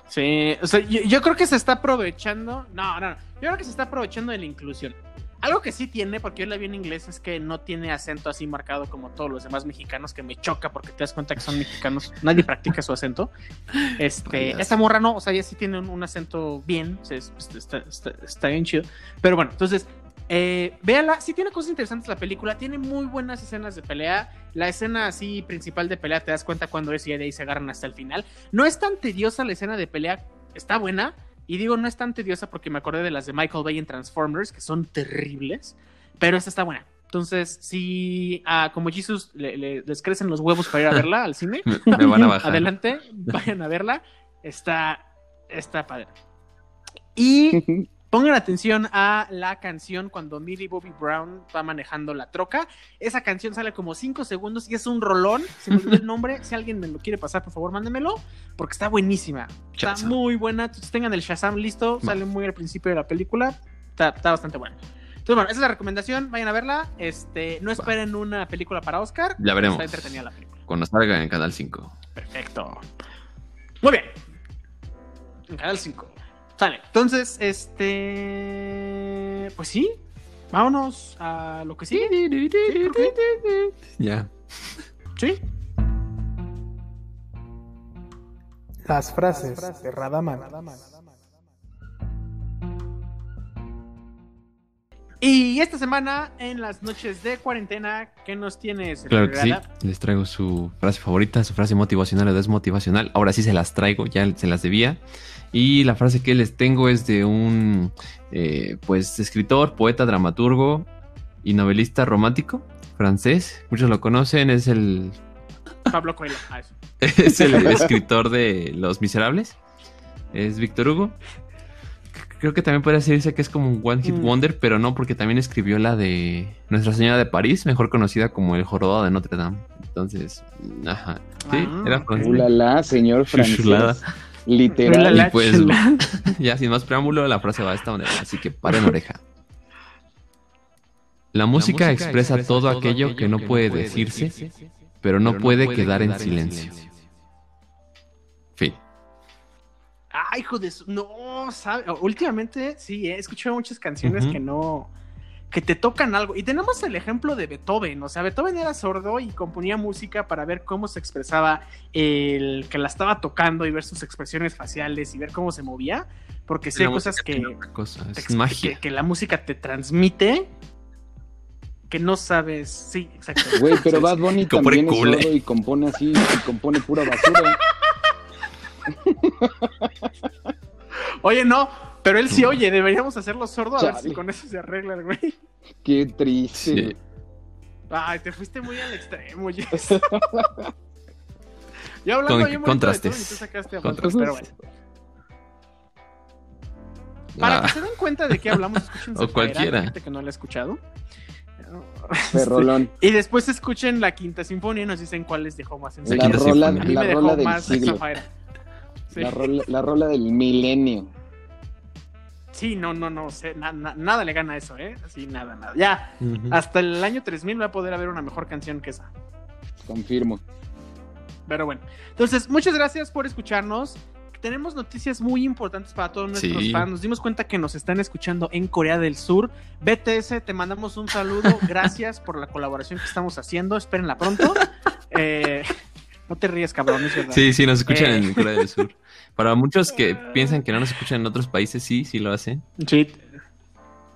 Sí, o sea, yo, yo creo que se está aprovechando. No, no, no. Yo creo que se está aprovechando de la inclusión. Algo que sí tiene, porque yo la vi en inglés, es que no tiene acento así marcado como todos los demás mexicanos, que me choca porque te das cuenta que son mexicanos. Nadie practica su acento. Este, esta morra no, o sea, ella sí tiene un, un acento bien, o sea, es- está, está- está bien chido. Pero bueno, entonces, Eh, véala, sí tiene cosas interesantes la película, tiene muy buenas escenas de pelea. La escena así principal de pelea te das cuenta cuando es y de ahí se agarran hasta el final. No es tan tediosa la escena de pelea, está buena. Y digo, no es tan tediosa porque me acordé de las de Michael Bay en Transformers, que son terribles, pero esta está buena. Entonces, si ah, como Jesus le- le- les crecen los huevos para ir a verla al cine, Me, me van a bajar. adelante, vayan a verla. Está, está padre. Y pongan atención a la canción cuando Millie Bobby Brown va manejando la troca. Esa canción sale como 5 segundos y es un rolón. Se me olvidó el nombre. Si alguien me lo quiere pasar, por favor, mándemelo. Porque está buenísima. Está muy buena. Entonces tengan el Shazam listo. Sale muy al principio de la película. Está, está bastante buena. Entonces, bueno, esa es la recomendación. Vayan a verla. Este, no esperen una película para Oscar. Ya veremos. Está entretenida la película. Cuando salga en Canal 5. Perfecto. Muy bien. En Canal 5. Sale. Entonces, este. Pues sí. Vámonos a lo que sigue. Sí, creo que Ya. sí. Las frases de Radaman. Y esta semana, en las noches de cuarentena, ¿qué nos tienes? Claro que sí. Les traigo su frase favorita, su frase motivacional o desmotivacional. Ahora sí se las traigo, ya se las debía. Y la frase que les tengo es de un eh, pues escritor, poeta, dramaturgo y novelista romántico francés. Muchos lo conocen, es el, Pablo Coelho. Ah, eso. es el escritor de Los Miserables. Es Víctor Hugo. Creo que también puede decirse que es como un One Hit Mm. Wonder, pero no, porque también escribió la de Nuestra Señora de París, mejor conocida como El Jorobado de Notre Dame. Entonces, ajá. Sí, Ah. era francés. Ulala, señor francés. Literal. Y pues, ya sin más preámbulo, la frase va de esta manera, así que paren oreja. La música, expresa, todo aquello que no puede decirse, pero no puede quedar en silencio. Fin. Ay, hijo de su... No, sabe. Últimamente, sí, he escuchado muchas canciones que no. Que te tocan algo. Y tenemos el ejemplo de Beethoven. O sea, Beethoven era sordo y componía música para ver cómo se expresaba el que la estaba tocando y ver sus expresiones faciales y ver cómo se movía. Porque sí hay cosas que, cosa, te es ex- magia. que, que la música te transmite que no sabes. Sí, exacto. Güey, pero Bad Bunny Compone también es sordo y compone así, y compone pura basura. Oye, no, pero él sí oye, deberíamos hacerlo sordo a ver si con eso se arregla el güey. Qué triste. Sí. Ay, te fuiste muy al extremo, Jess. Yo hablando Con- bien bonito de contrastes. todo y tú sacaste a Contrastes. Pero bueno. Para Ah, que se den cuenta de qué hablamos, escuchen O cualquiera. gente que no la ha escuchado. Perrolón. Y después escuchen la quinta sinfonía y nos dicen cuál les dejó más en La rola, A mí la me dejó rola del más siglo. Sí. La rola, la rola del milenio. Sí, no, no, no, sé, na- na- nada le gana a eso, ¿eh? Así, nada, nada. Ya, hasta el año 3000 va a poder haber una mejor canción que esa. Confirmo. Pero bueno, entonces, muchas gracias por escucharnos. Tenemos noticias muy importantes para todos nuestros Sí. fans. Nos dimos cuenta que nos están escuchando en Corea del Sur. BTS, te mandamos un saludo. Gracias por la colaboración que estamos haciendo. Espérenla pronto. Eh, no te ríes, cabrón, es verdad. Sí, sí, nos escuchan Eh. en Corea del Sur. Para muchos que piensan que no nos escuchan en otros países, sí, sí lo hacen. Sí.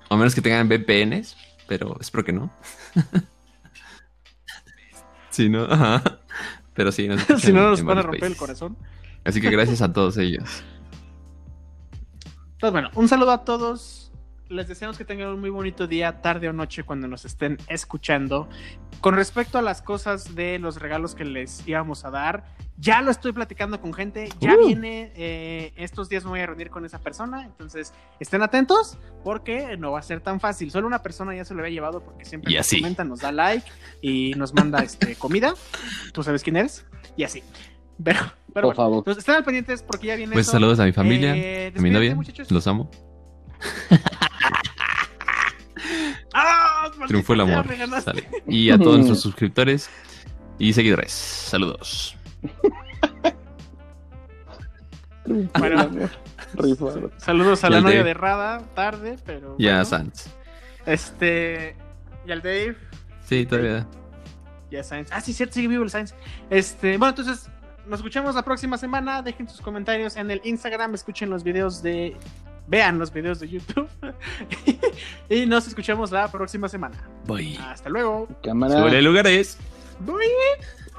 A menos que tengan VPNs, pero espero que no. sí, ¿no? Ajá. Pero sí, nos escuchan si no, nos van a romper el corazón. Así que gracias a todos ellos. Entonces, bueno, un saludo a todos. Les deseamos que tengan un muy bonito día, tarde o noche cuando nos estén escuchando. Con respecto a las cosas de los regalos que les íbamos a dar, ya lo estoy platicando con gente. Ya Uh. viene, eh, estos días me voy a reunir con esa persona. Entonces, estén atentos porque no va a ser tan fácil. Solo una persona ya se lo había llevado porque siempre Y nos así. comenta, nos da like y nos manda este, comida. Tú sabes quién eres. Y así. Pero, pero Por bueno, favor. entonces, estén al pendientes porque ya viene Pues eso. saludos a mi familia, Eh, a mi novia. muchachos. Los amo. Triunfó el amor. Sale. Y a todos nuestros suscriptores y seguidores. Saludos. Bueno. Saludos a la novia de Rada, tarde, pero. Y a bueno. Sans. Este. Y al Dave. Sí, todavía. Y a Sainz. Ah, sí, cierto, sigue vivo el Sainz. Este. Bueno, entonces. Nos escuchamos la próxima semana. Dejen sus comentarios en el Instagram. Escuchen los videos de vean los videos de YouTube. y nos escuchamos la próxima semana. Bye. Hasta luego. Cámara. Sobre lugares. Bye.